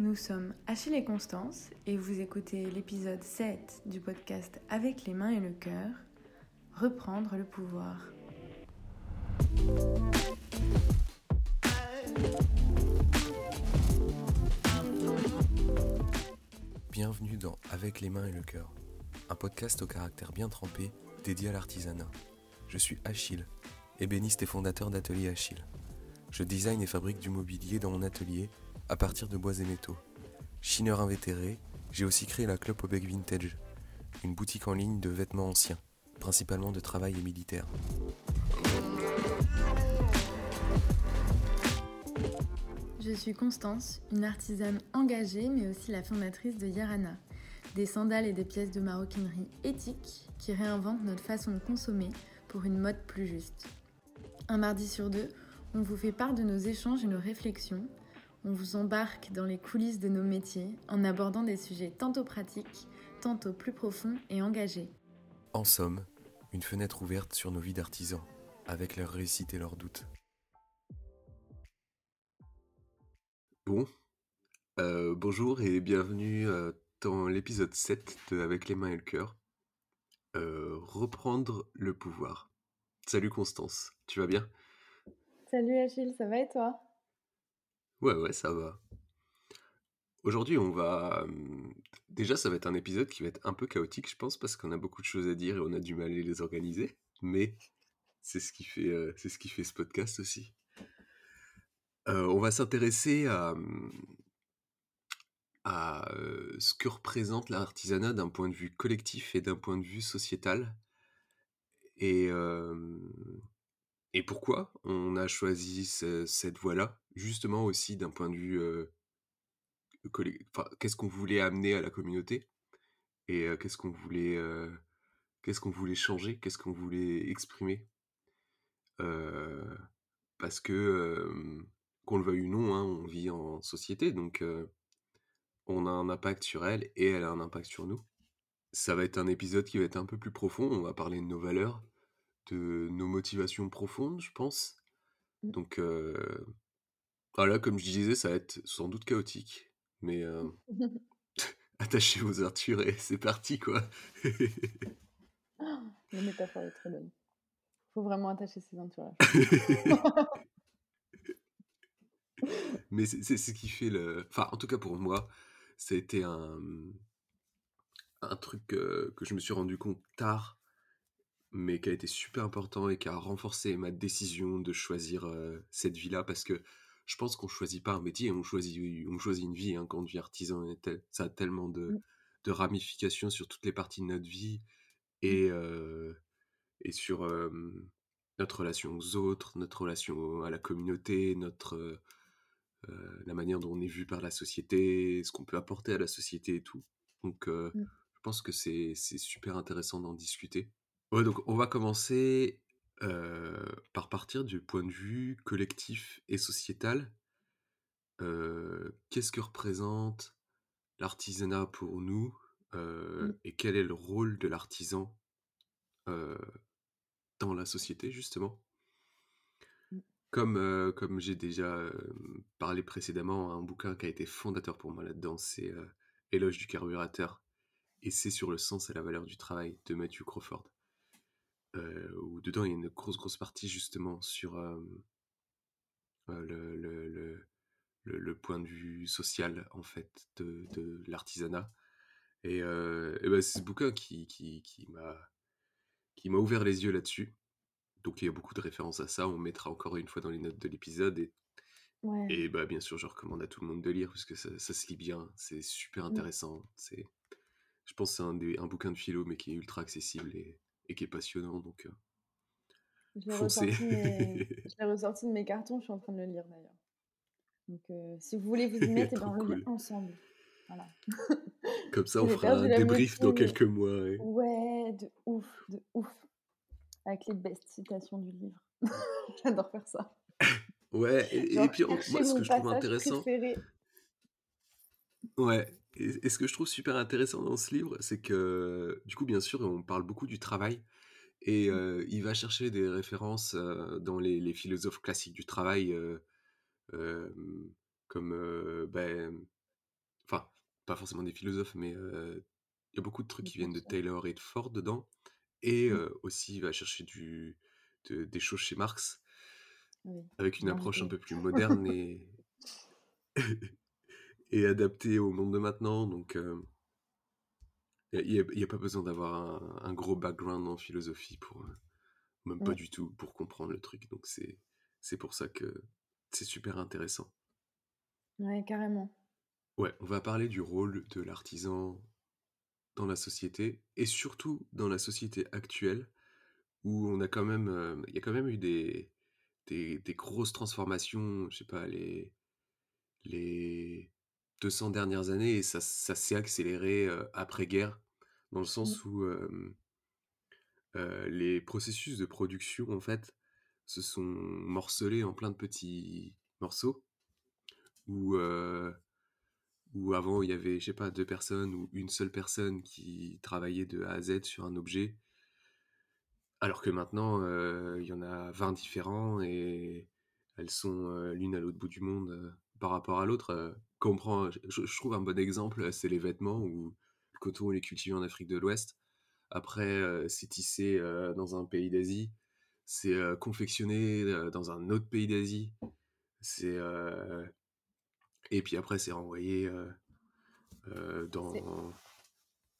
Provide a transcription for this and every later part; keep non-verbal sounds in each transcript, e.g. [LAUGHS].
Nous sommes Achille et Constance et vous écoutez l'épisode 7 du podcast Avec les mains et le cœur, Reprendre le pouvoir. Bienvenue dans Avec les mains et le cœur, un podcast au caractère bien trempé dédié à l'artisanat. Je suis Achille, ébéniste et fondateur d'Atelier Achille. Je design et fabrique du mobilier dans mon atelier à partir de bois et métaux. Chineur invétéré, j'ai aussi créé la Club Obec Vintage, une boutique en ligne de vêtements anciens, principalement de travail et militaire. Je suis Constance, une artisane engagée mais aussi la fondatrice de Yarana, des sandales et des pièces de maroquinerie éthiques qui réinventent notre façon de consommer pour une mode plus juste. Un mardi sur deux, on vous fait part de nos échanges et nos réflexions on vous embarque dans les coulisses de nos métiers en abordant des sujets tantôt pratiques, tantôt plus profonds et engagés. En somme, une fenêtre ouverte sur nos vies d'artisans, avec leurs réussites et leurs doutes. Bon, euh, bonjour et bienvenue euh, dans l'épisode 7 de Avec les mains et le cœur. Euh, reprendre le pouvoir. Salut Constance, tu vas bien? Salut Achille, ça va et toi? Ouais, ouais, ça va. Aujourd'hui, on va. Déjà, ça va être un épisode qui va être un peu chaotique, je pense, parce qu'on a beaucoup de choses à dire et on a du mal à les organiser. Mais c'est ce qui fait, c'est ce qui fait ce podcast aussi. on va s'intéresser à, à ce que représente l'artisanat d'un point de vue collectif et d'un point de vue sociétal. Et, et pourquoi on a choisi cette voie-là Justement aussi d'un point de vue, qu'est-ce qu'on voulait amener à la communauté? Et qu'est-ce qu'on voulait, qu'est-ce voulait changer? Qu'est-ce qu'on voulait exprimer? parce que, qu'on le veuille ou non, hein, on vit en société, donc on a un impact sur elle et elle a un impact sur nous. Ça va être un épisode qui va être un peu plus profond, on va parler de nos valeurs, de nos motivations profondes, je pense. Mmh. Donc, voilà, comme je disais, ça va être sans doute chaotique, mais [LAUGHS] [LAUGHS] attachez vos artures et c'est parti, quoi. [GASPS] La métaphore est très bonne. Faut vraiment attacher ses ceintures. [LAUGHS] mais c'est ce qui fait le. Enfin, en tout cas pour moi, ça a été un, un truc que je me suis rendu compte tard mais qui a été super important et qui a renforcé ma décision de choisir cette vie-là parce que je pense qu'on choisit pas un métier, on choisit, on choisit une vie. Hein, quand on devient artisan, ça a tellement de, mmh. de, ramifications sur toutes les parties de notre vie mmh. et, et sur notre relation aux autres, notre relation à la communauté, notre, la manière dont on est vu par la société, ce qu'on peut apporter à la société et tout. Donc, mmh. je pense que c'est super intéressant d'en discuter. Ouais, donc on va commencer par partir du point de vue collectif et sociétal. qu'est-ce que représente l'artisanat pour nous mmh. et quel est le rôle de l'artisan dans la société, justement? Mmh. Comme, comme j'ai déjà parlé précédemment, un bouquin qui a été fondateur pour moi là-dedans, c'est Éloge du carburateur, et c'est sur le sens et la valeur du travail de Matthew Crawford où dedans il y a une grosse grosse partie justement sur le, le, le, point de vue social en fait de, de l'artisanat. Et, et ben, c'est ce bouquin qui, qui, qui m'a qui m'a ouvert les yeux là-dessus. Donc il y a beaucoup de références à ça. On mettra encore une fois dans les notes de l'épisode. Et, et bah, bien sûr, je recommande à tout le monde de lire parce que ça, ça se lit bien. C'est super mmh. intéressant. C'est, je pense que c'est un, un bouquin de philo, mais qui est ultra accessible et, et qui est passionnant. Donc, euh, je l'ai ressorti, de mes cartons, je suis en train de le lire d'ailleurs. Donc, euh, si vous voulez vous y [LAUGHS] mettre, eh ben, on le lire ensemble. Voilà. [LAUGHS] Comme ça, on fera un débrief dans quelques mois. Ouais. de ouf, de ouf. Avec les best citations du livre. [LAUGHS] J'adore faire ça. Ouais, et, puis moi, ce que je trouve intéressant. Ouais, et, ce que je trouve super intéressant dans ce livre, c'est que, du coup, bien sûr, on parle beaucoup du travail. Et mmh. il va chercher des références dans les, philosophes classiques du travail, comme ben, pas forcément des philosophes, mais il y a beaucoup de trucs qui viennent de. Taylor et de Ford dedans. Et Mmh. aussi, il va chercher du, de- des choses chez Marx, Oui, avec une approche un peu plus moderne et, [LAUGHS] et adaptée au monde de maintenant. Donc, il n'y a, pas besoin d'avoir un, un gros background en philosophie pour, euh, même pas du tout, pour comprendre le truc. Donc, c'est, c'est pour ça que c'est super intéressant. Ouais, carrément. Ouais, on va parler du rôle de l'artisan dans la société et surtout dans la société actuelle où on a quand même, euh, il y a quand même eu des, des, des grosses transformations, je sais pas, les, les 200 dernières années et ça, ça s'est accéléré après-guerre dans le Mmh. sens où les processus de production en fait se sont morcelés en plein de petits morceaux où où avant il y avait, je sais pas, deux personnes ou une seule personne qui travaillait de A à Z sur un objet, alors que maintenant euh, il y en a 20 différents et elles sont euh, l'une à l'autre bout du monde par rapport à l'autre. euh, quand on prend- je, je trouve un bon exemple, c'est les vêtements où le coton on est cultivé en Afrique de l'Ouest. Après, euh, c'est tissé euh, dans un pays d'Asie, c'est euh, confectionné euh, dans un autre pays d'Asie, c'est euh, et puis après c'est renvoyé euh, euh, dans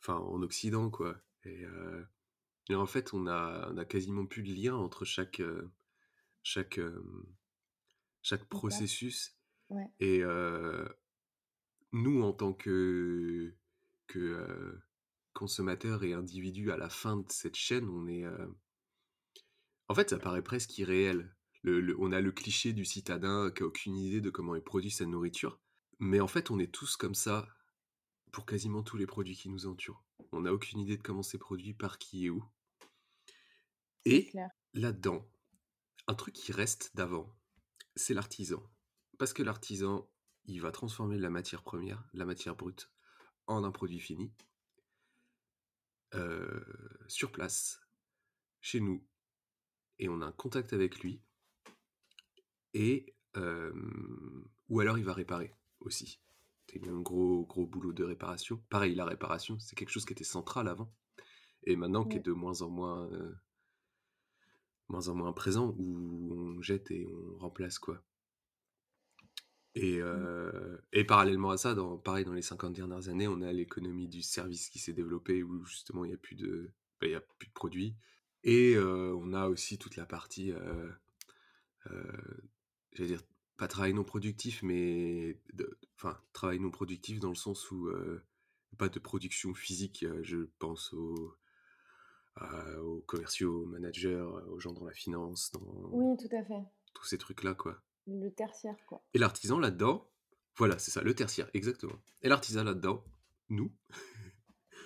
enfin en Occident quoi. Et, euh, et en fait, on a, on a quasiment plus de lien entre chaque, euh, chaque, euh, chaque processus. Ouais. Et nous, en tant que, que consommateurs et individus à la fin de cette chaîne, on est. En fait, ça paraît presque irréel. Le- le- on a le cliché du citadin qui a aucune idée de comment est produit sa nourriture. Mais en fait, on est tous comme ça pour quasiment tous les produits qui nous entourent. On n'a aucune idée de comment c'est produit, par qui et où. Et là-dedans, un truc qui reste d'avant, c'est l'artisan. Parce que l'artisan, il va transformer la matière première, la matière brute, en un produit fini, euh, sur place, chez nous, et on a un contact avec lui, et euh, ou alors il va réparer aussi. C'est un gros gros boulot de réparation. Pareil, la réparation, c'est quelque chose qui était central avant, et maintenant qui est de moins en moins, euh, moins en moins présent, où on jette et on remplace quoi. Et, Mmh. euh, et parallèlement à ça, dans, pareil, dans les 50 dernières années, on a l'économie du service qui s'est développée où justement il n'y a, plus de- y a plus de produits. Et euh, on a aussi toute la partie, euh, euh, j'allais dire, pas travail non productif, mais de- enfin, travail non productif dans le sens où pas de production physique. Je pense aux commerciaux, aux managers, aux gens dans la finance, dans Oui, tout à fait. tous ces trucs-là, quoi. Le tertiaire, quoi. Et l'artisan là-dedans, voilà, c'est ça, le tertiaire, exactement. Et l'artisan là-dedans, nous,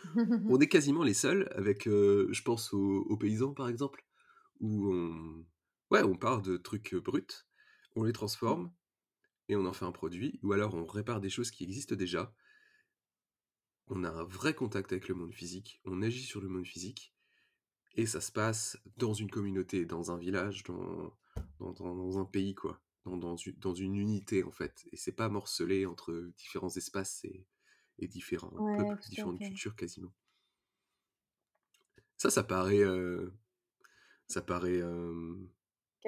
[LAUGHS] on est quasiment les seuls, avec, euh, je pense aux, aux paysans par exemple, où on, ouais, on part de trucs bruts, on les transforme et on en fait un produit, ou alors on répare des choses qui existent déjà. On a un vrai contact avec le monde physique, on agit sur le monde physique, et ça se passe dans une communauté, dans un village, dans, dans, dans- dans un pays, quoi. Dans, dans une, dans une unité, en fait. Et c'est pas morcelé entre différents espaces et, et différents Ouais, peuples, différentes fait. cultures, quasiment. Ça, ça paraît, euh, ça paraît euh,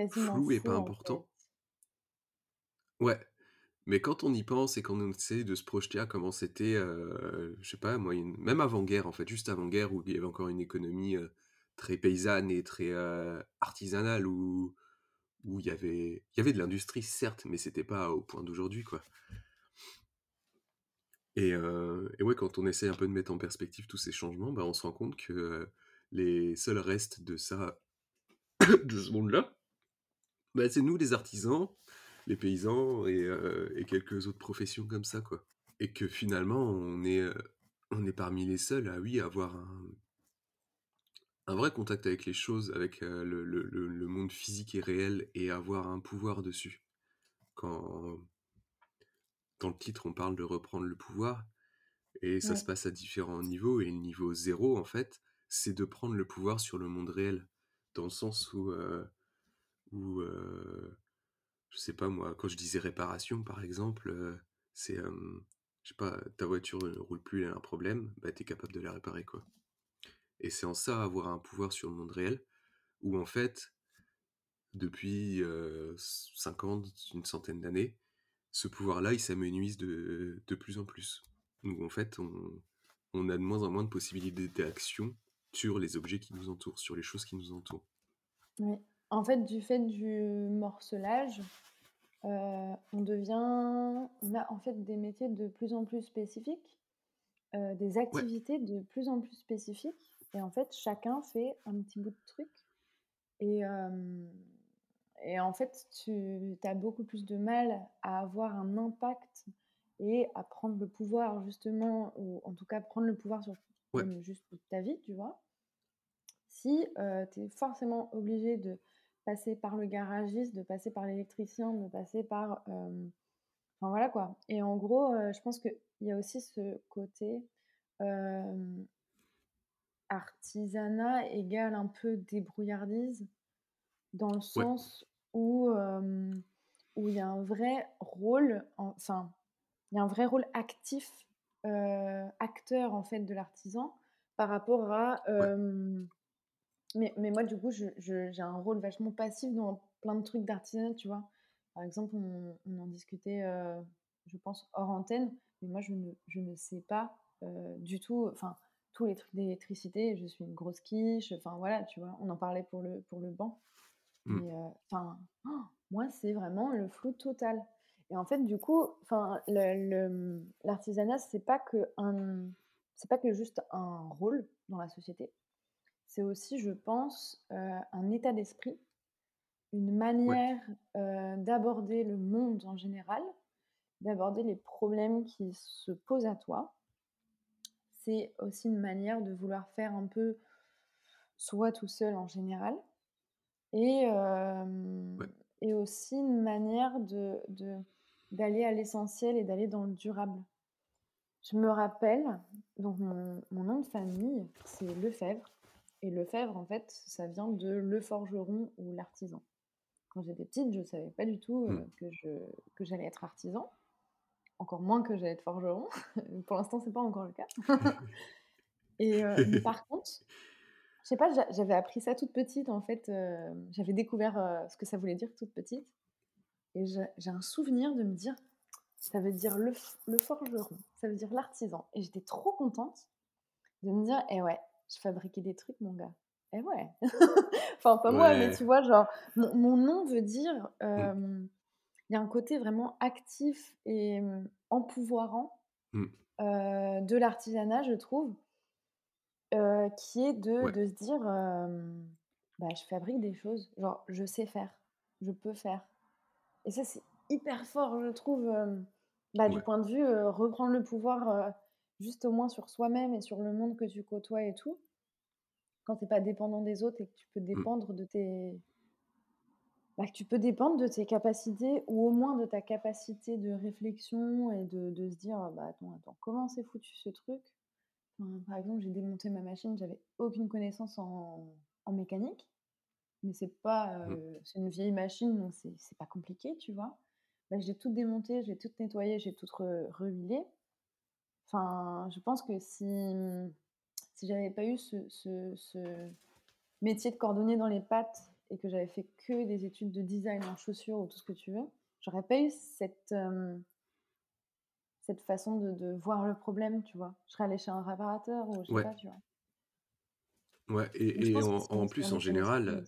flou et pas en fait. important. Ouais. Mais quand on y pense et quand on essaie de se projeter à comment c'était, euh, je sais pas, moi, une- même avant-guerre, en fait, juste avant-guerre, où il y avait encore une économie euh, très paysanne et très euh, artisanale, où, où il y avait, de l'industrie, certes, mais c'était pas au point d'aujourd'hui, quoi. Et, euh, ouais, quand on essaie un peu de mettre en perspective tous ces changements, bah, on se rend compte que euh, les seuls restes de ça, [COUGHS] de ce monde-là, bah, c'est nous, les artisans, les paysans et, euh, et quelques autres professions comme ça, quoi. Et que finalement, on est, on est parmi les seuls à, oui, avoir un, un vrai contact avec les choses, avec euh, le, le- le- le monde physique et réel, et avoir un pouvoir dessus. Quand dans le titre, on parle de reprendre le pouvoir, et ça Ouais. se passe à différents niveaux, et le niveau zéro, en fait, c'est de prendre le pouvoir sur le monde réel, dans le sens où, euh, où euh, je sais pas moi, quand je disais réparation, par exemple, euh, c'est... je sais pas, ta voiture ne roule plus, elle a un problème, bah, tu es capable de la réparer, quoi. Et c'est en ça avoir un pouvoir sur le monde réel, où en fait, depuis 50, une centaine d'années, ce pouvoir-là, il s'amenuise de, de plus en plus. Donc en fait, on, on a de moins en moins de possibilités d'action sur les objets qui nous entourent, sur les choses qui nous entourent. Oui. En fait, du fait du morcelage, euh, on devient, on a en fait des métiers de plus en plus spécifiques, euh, des activités de plus en plus spécifiques, et en fait, chacun fait un petit bout de truc. Et, euh, et en fait, tu as beaucoup plus de mal à avoir un impact et à prendre le pouvoir, justement, ou en tout cas prendre le pouvoir sur juste ta vie, tu vois. Si tu es forcément obligé de passer par le garagiste, de passer par l'électricien, de passer par... enfin voilà quoi. Et en gros, je pense qu'il y a aussi ce côté artisanat égale un peu débrouillardise, dans le sens où où il y a un vrai rôle, enfin, il y a un vrai rôle actif, acteur en fait de l'artisan par rapport à mais, mais moi, du coup, j'ai un rôle vachement passif dans plein de trucs d'artisanat, tu vois. Par exemple, on, on en discutait, euh, je pense, hors antenne, mais moi, je ne, je ne sais pas euh, du tout, enfin, tous les trucs d'électricité, je suis une grosse quiche, enfin, voilà, tu vois, on en parlait pour le, pour le banc. Mais, euh, enfin, oh, moi, c'est vraiment le flou total. Et en fait, du coup, enfin, l'artisanat, c'est pas que un, c'est pas que juste un rôle dans la société, c'est aussi, je pense, euh, un état d'esprit, une manière euh, d'aborder le monde en général, d'aborder les problèmes qui se posent à toi. C'est aussi une manière de vouloir faire un peu soi tout seul en général. Et, euh, et aussi une manière de, d'aller à l'essentiel et d'aller dans le durable. Je me rappelle, donc mon, mon nom de famille, c'est Lefebvre. Et Lefebvre, en fait, ça vient de le forgeron ou l'artisan. Quand j'étais petite, je ne savais pas du tout euh, mmh. que, je, que j'allais être artisan. Encore moins que j'allais être forgeron. [LAUGHS] Pour l'instant, c'est pas encore le cas. [LAUGHS] Et euh, mais par [LAUGHS] contre, je sais pas, j'avais appris ça toute petite en fait. Euh, j'avais découvert ce que ça voulait dire toute petite. Et j'ai un souvenir de me dire, ça veut dire le, le forgeron, ça veut dire l'artisan. Et j'étais trop contente de me dire, eh ouais, je fabriquais des trucs, mon gars. Eh ouais. enfin, pas moi, mais tu vois, genre, mon, nom veut dire. Mmh. Il y a un côté vraiment actif et empouvoirant mmh. de l'artisanat, je trouve, qui est de, de se dire bah, je fabrique des choses, genre, je sais faire, je peux faire. Et ça, c'est hyper fort, je trouve, bah, du point de vue reprendre le pouvoir juste au moins sur soi-même et sur le monde que tu côtoies et tout, quand tu n'es pas dépendant des autres et que tu peux mmh. dépendre de tes... Bah, tu peux dépendre de tes capacités ou au moins de ta capacité de réflexion et de, de se dire bah attends attends comment c'est foutu ce truc? Par exemple j'ai démonté ma machine j'avais aucune connaissance en, en mécanique mais c'est pas mmh. euh, c'est une vieille machine donc c'est pas compliqué tu vois. Bah, j'ai tout démonté j'ai tout nettoyé j'ai tout rehuilé. Enfin, je pense que si, si j'avais pas eu ce, ce, métier de cordonnier dans les pattes et que j'avais fait que des études de design en chaussures ou tout ce que tu veux, j'aurais pas eu cette, euh, cette façon de, de, voir le problème, tu vois. Je serais allée chez un réparateur ou je sais pas, tu vois. Ouais, et, et en, en plus, en général,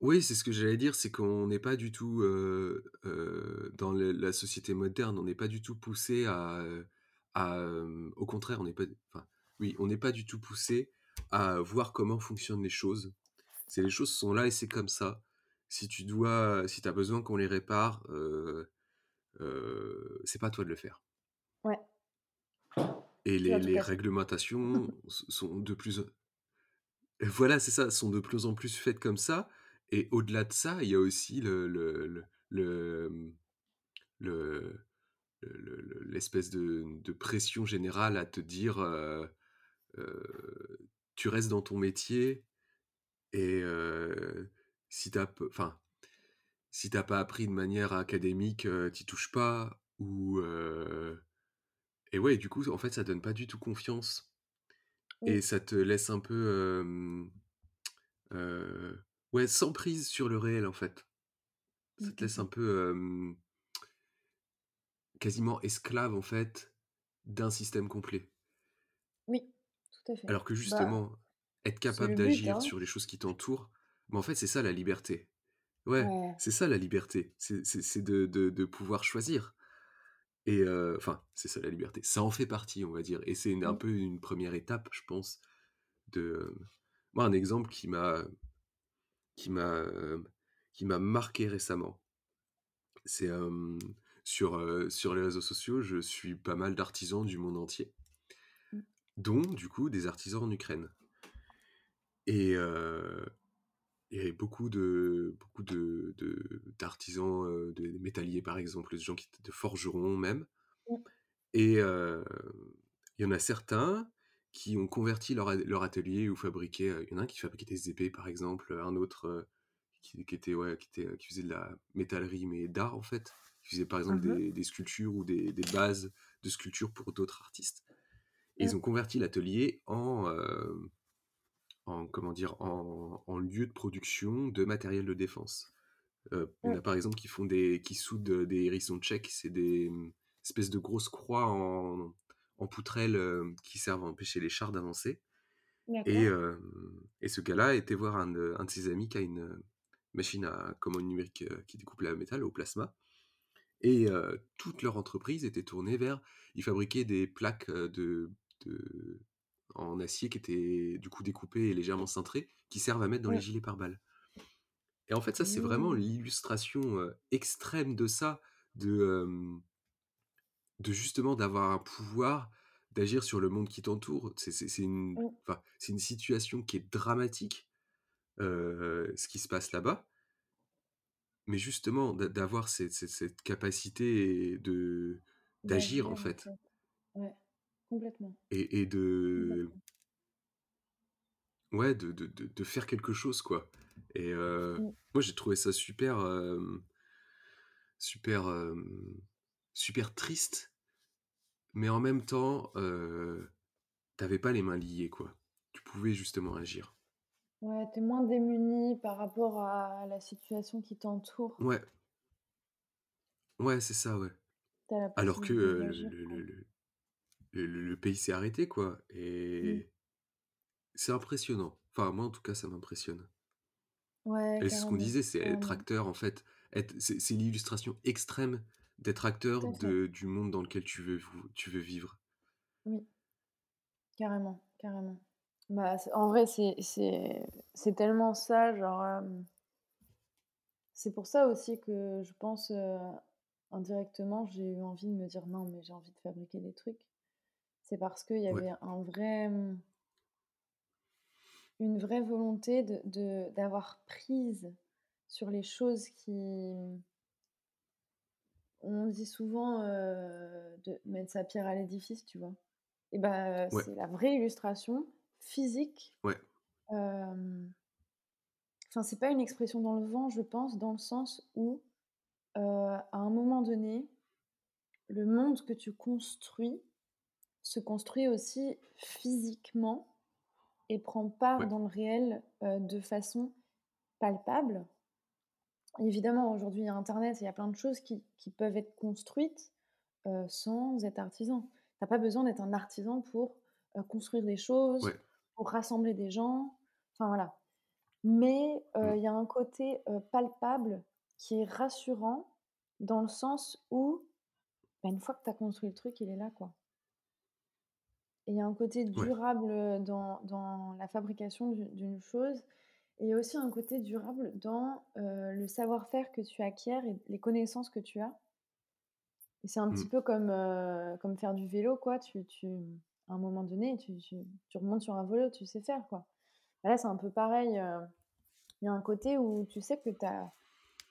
oui, c'est ce que j'allais dire, c'est qu'on n'est pas du tout dans la société moderne, on n'est pas du tout poussé à, au contraire, on n'est pas, enfin, oui, on n'est pas du tout poussé à voir comment fonctionnent les choses. C'est les choses sont là et c'est comme ça. Si tu dois, si as besoin qu'on les répare, euh, c'est pas toi de le faire. Ouais. Et les, les réglementations [LAUGHS] sont de plus, voilà, c'est ça, sont de plus en plus faites comme ça. Et au-delà de ça, il y a aussi le, le, le, le, l'espèce de, de, pression générale à te dire euh, euh, tu restes dans ton métier et euh, si t'as enfin si t'as pas appris de manière académique tu touches pas Ou, et ouais, du coup, en fait, ça donne pas du tout confiance et Oui. ça te laisse un peu, ouais, sans prise sur le réel, en fait. Mmh, Ça te mmh laisse un mh. peu, quasiment esclave, en fait, d'un système complet. Oui, tout à fait. Alors que Bah, justement, être c'est capable le but, d'agir hein. sur les choses qui t'entourent, bah, en fait, c'est ça la liberté. Ouais, Ouais. c'est ça la liberté, c'est c'est c'est de de de pouvoir choisir et enfin, c'est ça la liberté. Ça en fait partie, on va dire et c'est une un Mmh. peu une première étape, je pense, de moi, un exemple qui m'a qui m'a, hem, qui m'a marqué récemment, c'est, sur les réseaux sociaux, je suis pas mal d'artisans du monde entier Mmh. dont, du coup, des artisans en Ukraine et heu, il y avait beaucoup de beaucoup de d'artisans, heu, de métalliers, par exemple, de gens qui de forgerons même Mmh. et heu, il y en a certains qui ont converti leur leur atelier fabriquaient, heu, il y en a un qui fabriquait des épées, par exemple, un autre, qui qui était, ouais, qui était, qui faisait de la métallerie, mais d'art, en fait. Qui faisait, par exemple, Mmh mh. des des sculptures ou des des bases de sculptures pour d'autres artistes et ils Mmh. ont converti l'atelier en, en comment dire? En en lieu de production de matériel de défense. Heu, il y en a, par exemple, qui font des qui soudent des hérissons tchèques, c'est des, mmh, espèces de grosses croix en en poutrelle, heu, qui servent à empêcher les chars d'avancer et hem et ce gars-là était voir un de un de ses amis qui a une machine à commande numérique, qui découpe le métal au plasma et toute leur entreprise était tournée vers ils fabriquaient des plaques, de de en acier qui étaient, du coup, découpées et légèrement cintrées, qui servent à mettre dans les gilets pare-balles et en fait, ça, c'est vraiment Mmh. l'illustration, extrême de ça, de, justement d'avoir un pouvoir d'agir sur le monde qui t'entoure. C'est une Mmh. situation qui est dramatique, ce qui se passe là-bas mais justement, d'a d'avoir cette cette cette capacité de d'agir, en fait fait. Ouais, complètement. et et de Complètement. ouais, de de de de faire quelque chose, quoi et heu, Mmh. moi, j'ai trouvé ça super, super, super triste mais en même temps, heu, tu avais pas les mains liées, quoi. Tu pouvais justement agir. Ouais, tu es moins démuni par rapport à la situation qui t'entoure. Ouais. Ouais, c'est ça, ouais. Alors que, le le. Le le pays s'est arrêté, quoi Mmh. et c'est impressionnant. Enfin, moi, en tout cas, ça m'impressionne Ouais, et c'est ce qu'on carrément, disait, c'est être carrément. acteur, en fait, être c'est c'est l'illustration extrême d'être Tout acteur à fait. de du monde dans lequel tu veux vou tu veux vivre. Oui. Carrément, carrément. Bah, c'est en vrai, c'est c'est c'est tellement ça, genre, c'est pour ça aussi que je pense, indirectement, j'ai eu envie de me dire: «Non, mais j'ai envie de fabriquer des trucs». C'est parce qu'il y Ouais. avait un vrai, mmh une vraie volonté de de d'avoir prise sur les choses qui, mmh on dit souvent, heu, de mettre sa pierre à l'édifice, tu vois? Et bah, Ouais. c'est la vraie illustration physique, Ouais. enfin, c'est pas une expression dans le vent, je pense, dans le sens où, heu, à un moment donné, le monde que tu construis se construit aussi physiquement et prend part Ouais. dans le réel, heu, de façon palpable. Évidemment, aujourd'hui, il y a internet, il y a plein de choses qui qui peuvent être construites, heu, sans être artisan. Tu as pas besoin d'être un artisan pour, heu, construire des choses, Ouais. pour rassembler des gens, enfin, voilà. Mais, Mmh. il y a un côté, palpable qui est rassurant dans le sens où, bah, une fois que tu as construit le truc, il est là, quoi. Et il y a un côté durable, dans dans la fabrication d'u d'une chose et il y a aussi un côté durable dans, le savoir-faire que tu acquiers et les connaissances que tu as. Et c'est un petit Mmh. peu comme, comme faire du vélo, quoi. Tu tu à un moment donné, tu tu tu remontes sur un vélo, tu sais faire, quoi. Bah, là, c'est un peu pareil, il y a un côté où tu sais que tu as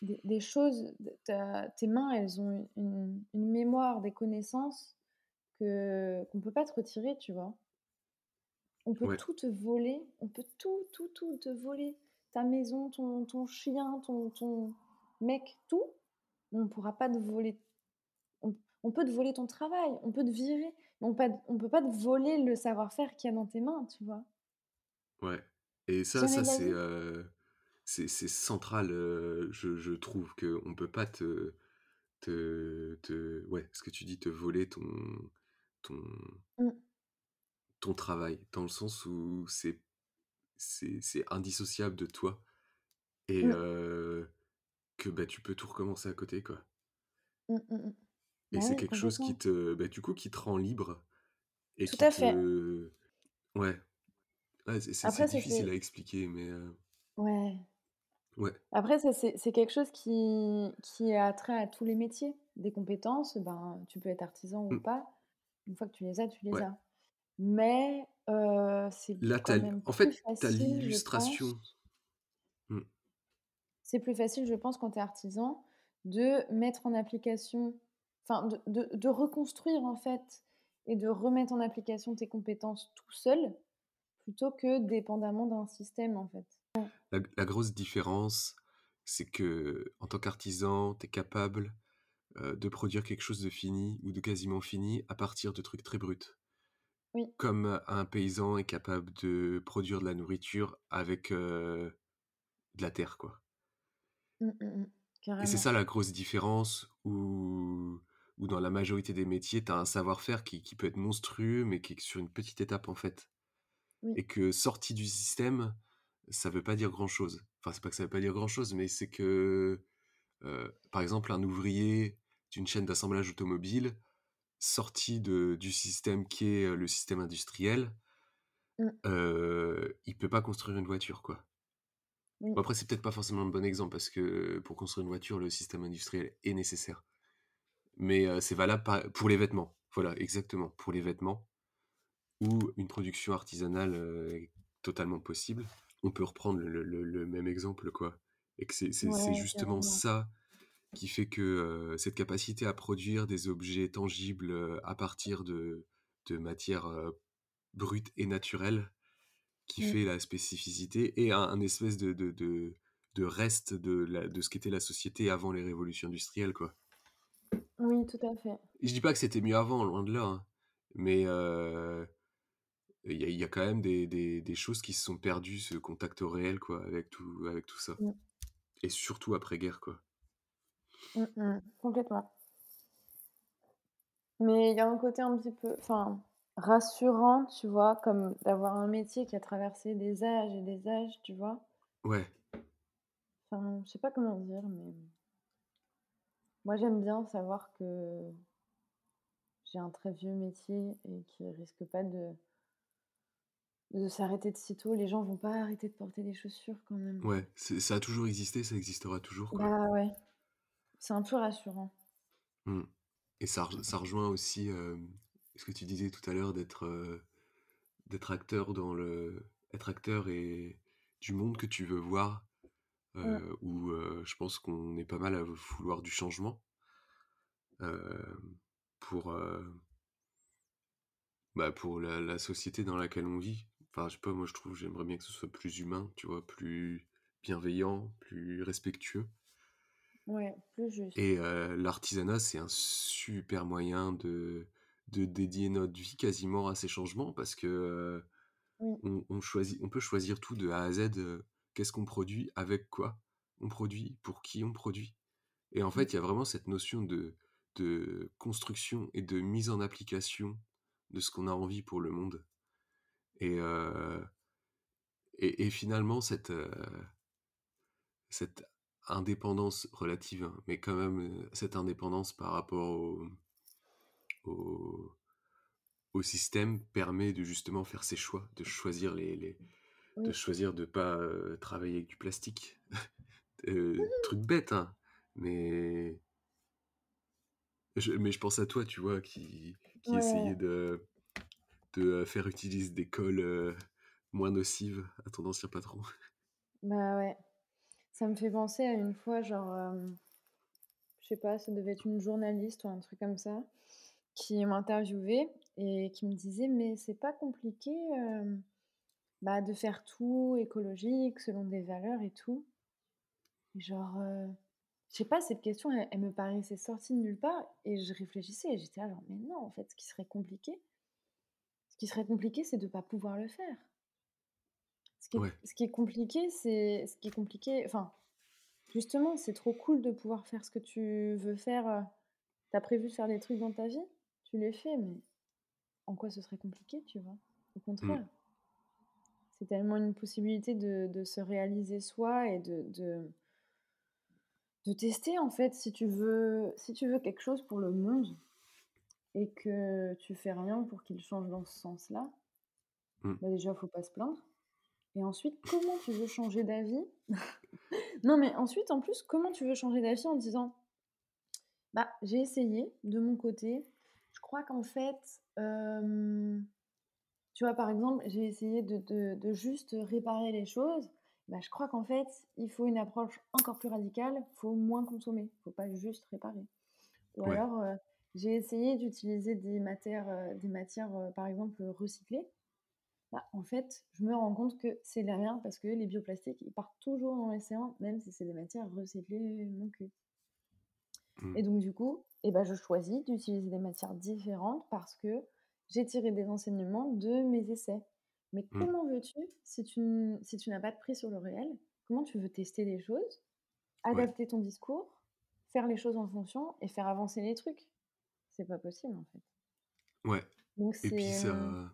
des des choses, as tes mains, elles ont une mémoire, des connaissances que qu'on peut pas te retirer, tu vois? On peut Ouais. tout te voler, on peut tout, tout, tout te voler. Ta maison, ton ton chien, ton ton mec, tout, on pourra pas te voler on, peut te voler ton travail, on peut te virer, mais on, ne peut pas te voler le savoir-faire qu'il y a dans tes mains, tu vois. Ouais. Et ça, ça c'est c'est central, je, je trouve qu'on ne peut pas te, te, te, ouais, ce que tu dis, te voler ton, ton, mmh. ton travail, dans le sens où c'est c'est indissociable de toi et mmh. que bah, tu peux tout recommencer à côté, quoi. Mmh, et bah c'est quelque chose qui te, bah, du coup, qui te rend libre et tout qui à fait. ouais, c'est difficile à expliquer, mais ouais. Ouais. Après, c'est quelque chose qui, qui a trait à tous les métiers. Des compétences, ben, tu peux être artisan ou pas. Une fois que tu les as, tu les as. Mais c'est quand même en plus fait, tu as l'illustration. Mmh. C'est plus facile, je pense, quand tu es artisan, de mettre en application, enfin, de, de, de reconstruire en fait et de remettre en application tes compétences tout seul, plutôt que dépendamment d'un système en fait. La, grosse différence, c'est que en tant qu'artisan, tu es capable de produire quelque chose de fini ou de quasiment fini à partir de trucs très bruts. Oui. Comme un paysan est capable de produire de la nourriture avec de la terre, quoi. Mmh, mmh, mmh. Et c'est ça la grosse différence où, où dans la majorité des métiers, tu as un savoir-faire qui, qui, peut être monstrueux, mais qui est sur une petite étape en fait. Et que sorti du système, ça veut pas dire grand-chose. Enfin, c'est pas que ça veut pas dire grand-chose, mais c'est que, par exemple, un ouvrier d'une chaîne d'assemblage automobile, sorti de, du système qui est le système industriel, mmh. il peut pas construire une voiture, quoi. après, c'est peut-être pas forcément un bon exemple, parce que pour construire une voiture, le système industriel est nécessaire. Mais c'est valable pour les vêtements. Voilà, exactement, pour les vêtements, où une production artisanale est totalement possible on peut reprendre le, même exemple, quoi. Et que c'est justement ça qui fait que cette capacité à produire des objets tangibles à partir de, de matières brutes et naturelles qui mmh. fait la spécificité et un, espèce de, de, de, reste de, la, de ce qu'était la société avant les révolutions industrielles, quoi. Oui, tout à fait. je dis pas que c'était mieux avant, loin de là, hein, mais il y, a, quand même des, choses qui se sont perdues, ce contact réel, quoi, avec tout, avec tout ça. Mmh. Et surtout après-guerre, quoi. Mmh, mmh. complètement. Mais il y a un côté un petit peu, enfin, rassurant, tu vois, comme d'avoir un métier qui a traversé des âges et des âges, tu vois. Ouais. Enfin, je sais pas comment dire, mais moi j'aime bien savoir que j'ai un très vieux métier et qui risque pas de de s'arrêter de sitôt. Les gens vont pas arrêter de porter des chaussures quand même. Ouais, ça a toujours existé, ça existera toujours, quoi. Bah ouais, c'est un peu rassurant. Mmh. Et ça, ça rejoint aussi ce que tu disais tout à l'heure d'être d'être acteur dans le être acteur et du monde que tu veux voir mmh. où je pense qu'on est pas mal à vouloir du changement pour bah pour la, la, société dans laquelle on vit Enfin, je sais pas, moi je trouve, j'aimerais bien que ce soit plus humain, tu vois, plus bienveillant, plus respectueux. Ouais, plus juste. Et l'artisanat, c'est un super moyen de, de dédier notre vie quasiment à ces changements parce que on, choisit, on peut choisir tout de A à Z. Qu'est-ce qu'on produit, avec quoi on produit, pour qui on produit. Et en fait, il y a vraiment cette notion de, de construction et de mise en application de ce qu'on a envie pour le monde. Et, et, finalement, cette, cette indépendance relative, hein, mais quand même cette indépendance par rapport au, au, système permet de justement faire ses choix, de choisir les, les de choisir de pas travailler avec du plastique. [LAUGHS] truc bête, hein, mais je, mais je pense à toi, tu vois, qui, qui essayait de de faire utiliser des cols moins nocives à ton ancien patron. Bah ouais. Ça me fait penser à une fois, genre, je sais pas, ça devait être une journaliste ou un truc comme ça, qui m'interviewait et qui me disait, mais c'est pas compliqué bah, de faire tout écologique, selon des valeurs et tout. genre, je sais pas, cette question, elle, elle me paraissait sortie de nulle part et je réfléchissais et j'étais là genre: «Mais non, en fait, ce qui serait compliqué ce qui serait compliqué, c'est de pas pouvoir le faire». Ce qui est Ouais. ce qui est compliqué, c'est ce qui est compliqué enfin, justement, c'est trop cool de pouvoir faire ce que tu veux faire, heu, tu as prévu de faire des trucs dans ta vie, tu les fais, mais en quoi ce serait compliqué, tu vois? Au Mmh. contraire. C'est tellement une possibilité de de se réaliser soi et de de de tester, en fait, si tu veux si tu veux quelque chose pour le monde et que tu fais rien pour qu'il change dans ce sens-là, Mmh. bah, déjà, faut pas se plaindre et ensuite, comment tu veux changer d'avis? [LAUGHS] Non, mais ensuite, en plus, comment tu veux changer d'avis en disant: «Bah, j'ai essayé de mon côté, je crois qu'en fait, hem» tu vois, par exemple, j'ai essayé de de de juste réparer les choses, bah, je crois qu'en fait, il faut une approche encore plus radicale, faut moins consommer, faut pas juste réparer. Ou Ouais. alors, heu, j'ai essayé d'utiliser des matères, heu, des matières, heu, par exemple, recyclées. Bah, en fait, je me rends compte que c'est la merde parce que les bioplastiques, ils partent toujours dans l'océan, même si c'est des matières recyclées non cuites. Mmh. Et donc du coup, et bah, je choisis d'utiliser des matières différentes parce que j'ai tiré des enseignements de mes essais. Mais Mmh. comment veux-tu, si tu si tu n'as pas de prise sur le réel, comment tu veux tester des choses, Ouais. adapter ton discours, faire les choses en fonction et faire avancer les trucs? C'est pas possible, en fait. Ouais Donc et puis c'est, ça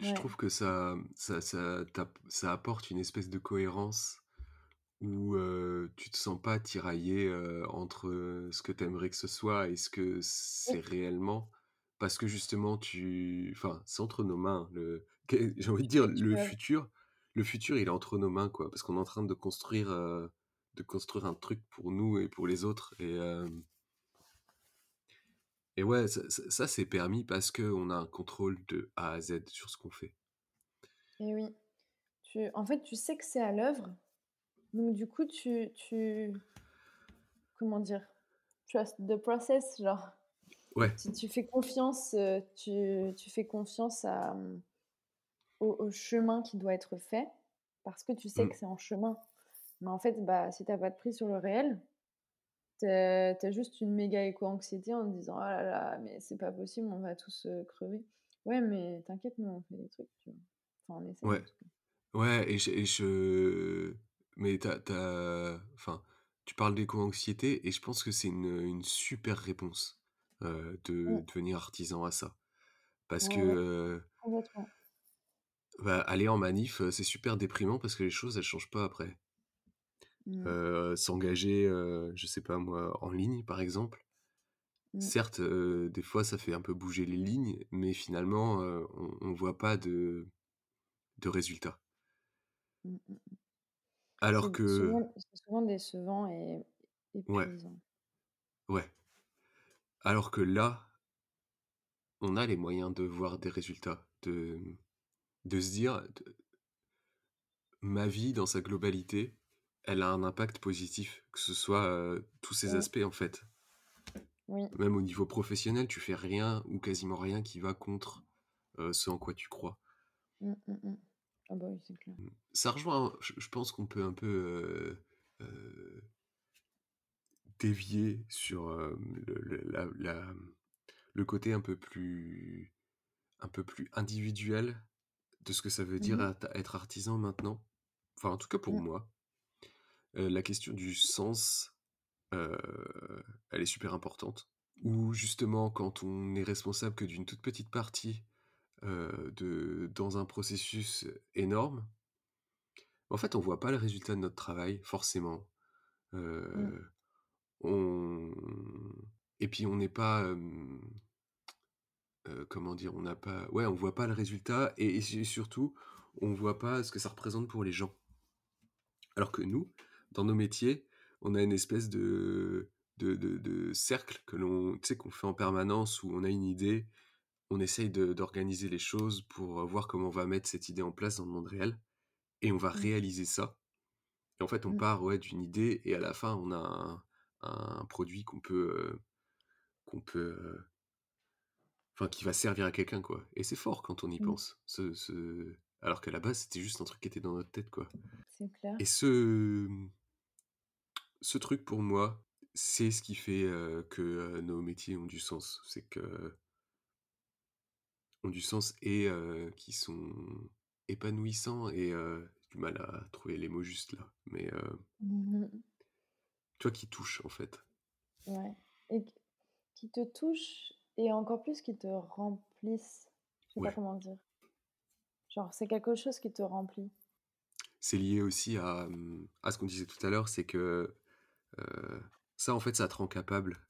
je ouais. trouve que ça, ça ça apporte une espèce de cohérence où, heu, tu te sens pas tiraillé, entre, ce que tu aimerais que ce soit et ce que c'est réellement. Parce que justement tu enfin, c'est entre nos mains, le [LAUGHS] j'ai envie de dire le futur le futur, il est entre nos mains, quoi. Parce qu'on est en train de construire, de construire un truc pour nous et pour les autres et et ouais, ça ça ça c'est permis parce qu'on a un contrôle de A à Z sur ce qu'on fait. et oui. Tu en fait, tu sais que c'est à l'œuvre, donc du coup, tu tu comment dire? Trust the process, genre. Ouais, Tu tu fais confiance, tu tu fais confiance à, au au chemin qui doit être fait, parce que tu sais mmh, que c'est en chemin. Mais en fait, bah, si tu as pas de prise sur le réel, tu as tu as juste une méga éco-anxiété en te disant: «Oh là là, mais c'est pas possible, on va tous, crever». Ouais, mais t'inquiète, nous, on fait des trucs, tu vois? Enfin, on essaye en ouais. Ouais et je et je mais tu as tu as enfin, tu parles d'éco-anxiété et je pense que c'est une, une super réponse, heu, de devenir artisan à ça. Parce que, ouais, complètement. bah, aller en manif, c'est super déprimant parce que les choses, elles changent pas après. Mmh. S'engager, je sais pas moi, en ligne, par exemple, Mmh. certes, des fois, ça fait un peu bouger les lignes, mais finalement, on on voit pas de de résultats. Mmh mh. Alors C'est que souvent c'est souvent décevant et ouais, épuisant. ouais. Alors que là On a les moyens de voir des résultats, de de se dire de ma vie dans sa globalité, elle a un impact positif, que ce soit, heu, tous ces Oui, aspects en fait. oui. Même au niveau professionnel, tu fais rien ou quasiment rien qui va contre, heu, ce en quoi tu crois. Mmh, mmh mh. Ah bah oui, c'est clair. Mmh. Ça rejoint je pense qu'on peut un peu, heu, dévier sur, le le la la, mmh, le côté un peu plus un peu plus individuel de ce que ça veut Mmh dire mh. at être artisan maintenant. Enfin, en tout cas pour Mmh. moi. Heu, la question du sens, heu, elle est super importante. Ou justement quand on est responsable que d'une toute petite partie, heu, de dans un processus énorme, en fait, on voit pas le résultat de notre travail forcément. Mmh. On et puis on n'est pas, comment dire? On n'a pas ouais, on voit pas le résultat et et su surtout, on voit pas ce que ça représente pour les gens. Alors que nous, dans nos métiers, on a une espèce de de de de cercle que l'on qu'on fait en permanence où on a une idée, on essaye d'organiser les choses pour, heu, voir comment on va mettre cette idée en place dans le monde réel et on va Mmh. réaliser ça et en fait, on Mmh. part, ouais, d'une idée et à la fin, on a un un produit qu'on peut, heu, qu'on peut, enfin, qui va servir à quelqu'un, quoi et c'est fort quand on y Mmh. pense, ce ce alors qu'à la base, c'était juste un truc qui était dans notre tête, quoi C'est clair. et ce, Ce truc pour moi, c'est ce qui fait, que, nos métiers ont du sens. C'est que ont du sens et qui sont épanouissants et du mal à trouver les mots justes là, mais Mmh vois, qui touchent en fait. Ouais et qui te touchent et encore plus qui te remplissent. Je sais pas comment dire. Genre, c'est quelque chose qui te remplit. C'est lié aussi à, mmh, à ce qu'on disait tout à l'heure, c'est que, heu, ça en fait, ça te rend capable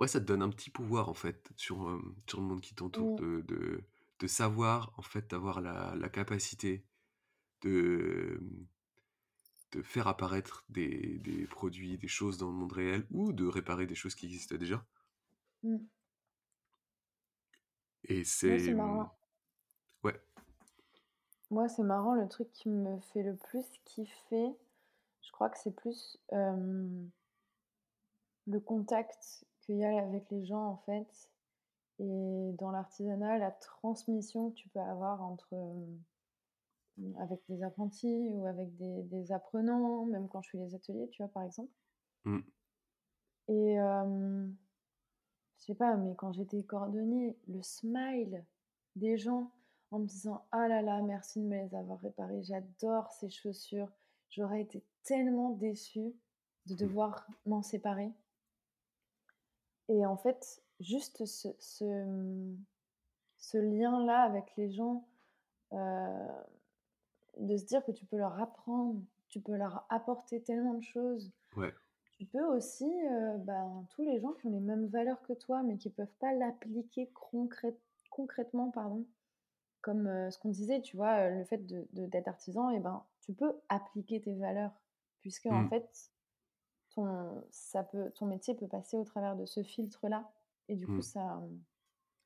ouais, ça te donne un petit pouvoir en fait sur, hem, sur le monde qui t'entoure, Mmh. de de de savoir en fait, d'avoir la la capacité de, de faire apparaître des des produits, des choses dans le monde réel ou de réparer des choses qui existent déjà. Mmh. Et c'est mmh marrant. ouais. Moi, c'est marrant, le truc qui me fait le plus kiffer, je crois que c'est plus, le contact qu'il y a avec les gens, en fait et dans l'artisanat, la transmission que tu peux avoir entre, avec des apprentis ou avec des des apprenants, même quand je fais les ateliers, tu vois, par exemple. Mmh. Et hem, je sais pas, mais quand j'étais cordonnier, le smile des gens en me disant: «Ah là là, merci de me les avoir réparées, j'adore ces chaussures, j'aurais été tellement déçu de Mmh. devoir m'en séparer». Et en fait, juste ce ce, mmh, ce lien-là avec les gens, heu, de se dire que tu peux leur apprendre, tu peux leur apporter tellement de choses. Ouais. Tu peux aussi, heu, ben, tous les gens qui ont les mêmes valeurs que toi, mais qui peuvent pas l'appliquer concrète concrètement, pardon, comme, heu, ce qu'on disait, tu vois, le fait de de d'être artisan et ben, tu peux appliquer tes valeurs puisqu'en Mmh. fait, ton ça peut ton métier peut passer au travers de ce filtre-là et du coup, Mmh. ça,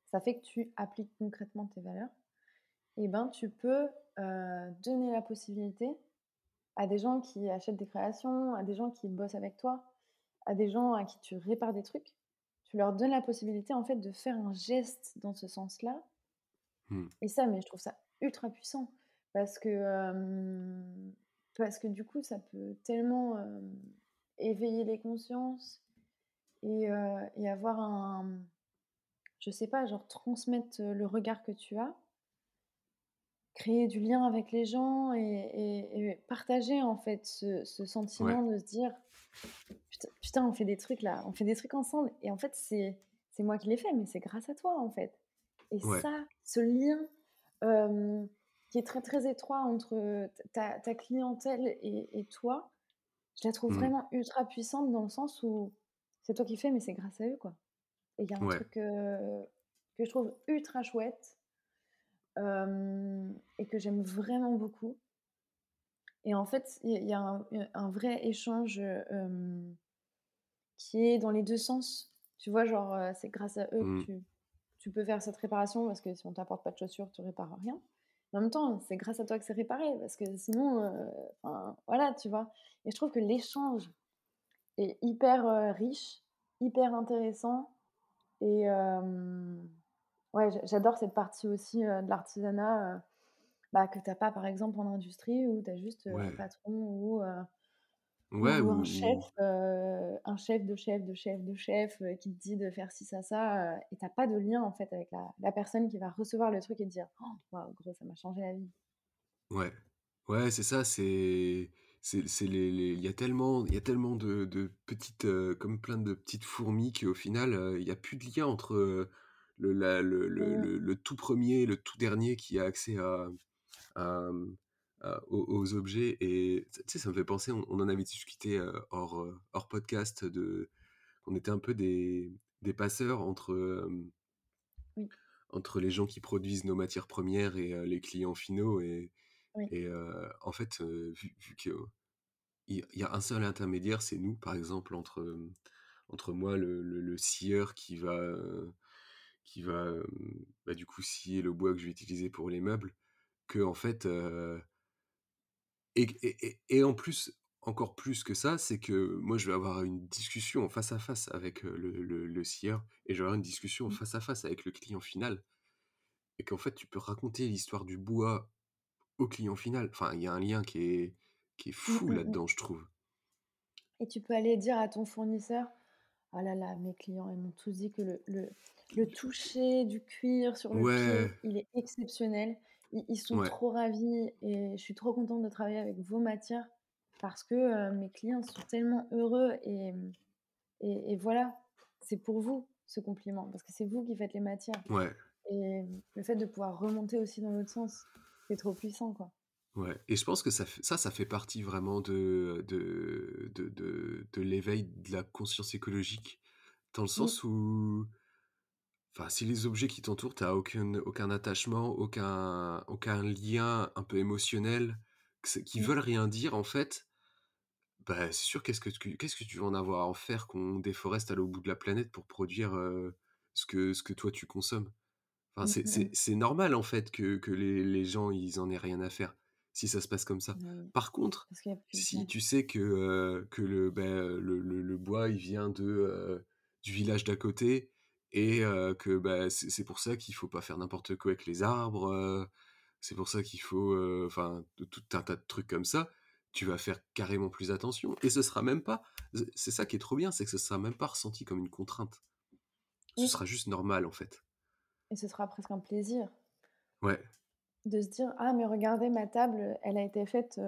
ça fait que tu appliques concrètement tes valeurs et ben, tu peux, heu, donner la possibilité à des gens qui achètent des créations, à des gens qui bossent avec toi, à des gens à qui tu répares des trucs. Tu leur donnes la possibilité, en fait, de faire un geste dans ce sens-là Mmh. et ça, mais je trouve ça ultra puissant parce que, parce que du coup, ça peut tellement, éveiller les consciences et heu et avoir un, je sais pas, genre transmettre, heu, le regard que tu as créer du lien avec les gens et et et partager, en fait, ce ce Ouais. sentiment de se dire: «Put putain, on fait des trucs là, on fait des trucs ensemble et en fait, c'est c'est moi qui l'ai fait, mais c'est grâce à toi, en fait» et Ouais. ça, ce lien, qui est très, très étroit entre, ta ta clientèle et et toi, je la trouve Mmh. vraiment ultra puissante dans le sens où c'est toi qui fais, mais c'est grâce à eux, quoi et il y a un Ouais. truc, que je trouve ultra chouette, et que j'aime vraiment beaucoup et en fait, il y a un vrai échange, qui est dans les 2 sens. Tu vois, genre, c'est grâce à eux que Mmh. tu tu peux faire cette réparation parce que si on t'apporte pas de chaussures, tu répares rien. En même temps, c'est grâce à toi que c'est réparé parce que sinon, enfin, voilà, tu vois? Et je trouve que l'échange est hyper, heu, riche, hyper intéressant et hem, ouais, j'a j'adore cette partie aussi, de l'artisanat, bah, que tu as pas, par exemple, en industrie où tu as juste, un patron ou Ouais, ou un chef, heu, un chef de chef de chef de chef, heu, qui te dit de faire ci, ça, ça, heu et tu as pas de lien, en fait, avec la la personne qui va recevoir le truc et te dire: «Waouh, gros, ça m'a changé la vie». Ouais. Ouais, c'est ça, c'est c'est les il y a tellement il y a tellement de de petites, heu, comme plein de petites fourmis qu'au final, il y a plus de lien entre, le la le le le tout 1er, le tout dernier qui a accès à à, à aux aux objets et tu sais, ça me fait penser, on on en avait discuté, heu, hors, heu, hors podcast de qu'on était un peu des des passeurs entre, Oui. entre les gens qui produisent nos matières premières et les clients finaux et Oui. et en fait, vu vu qu'il y a il y a un seul intermédiaire, c'est nous, par exemple, entre, entre moi, le le le scieur qui va, qui va, bah, du coup, scier le bois que je vais utiliser pour les meubles, qu'en fait, heu et en plus, encore plus que ça, c'est que moi, je vais avoir une discussion face à face avec, le le le scieur et je vais avoir une discussion Mmh. face à face avec le client final et qu'en fait, tu peux raconter l'histoire du bois au client final. Enfin, il y a un lien qui est qui est Mmh, fou mmh mh. là-dedans, je trouve. Et tu peux aller dire à ton fournisseur ah là là, mes clients, ils m'ont tous dit que le le le toucher du cuir sur le Ouais, pied, il est exceptionnel. Ils ils sont ouais, trop ravis et je suis trop contente de travailler avec vos matières parce que, heu, mes clients sont tellement heureux et mmh et et voilà, c'est pour vous ce compliment parce que c'est vous qui faites les matières ouais, et mmh, le fait de pouvoir remonter aussi dans l'autre sens, c'est trop puissant, quoi. ouais et je pense que ça ça, ça fait partie vraiment de de de de de l'éveil de la conscience écologique, dans le Oui, sens où enfin, si les objets qui t'entourent, tu as aucun aucun attachement, aucun aucun lien un peu émotionnel, qui mmh, veulent rien dire, en fait, bah, c'est sûr, qu'est-ce que tu qu'est-ce que tu vas en avoir à en faire qu'on déforeste à l'autre bout de la planète pour produire, heu, ce que ce que toi tu consommes? Enfin, mmh, c'est mmh c'est normal, en fait, que que les les gens, ils en aient rien à faire, si ça se passe comme ça. Bah oui, Par contre, de si tu sais que, heu, que le, beh, le le le bois, il vient de, heu, du village d'à côté et heu, que, bah, c'est pour ça qu'il faut pas faire n'importe quoi avec les arbres, heu, c'est pour ça qu'il faut, heu, enfin, tout un tas de trucs comme ça, tu vas faire carrément plus attention et ce sera même pas c'est ça qui est trop bien, c'est que ce sera même pas ressenti comme une contrainte. Ce Oui sera juste normal, en fait. et ce sera presque un plaisir Ouais, de se dire: «Ah mais regardez ma table, elle a été faite,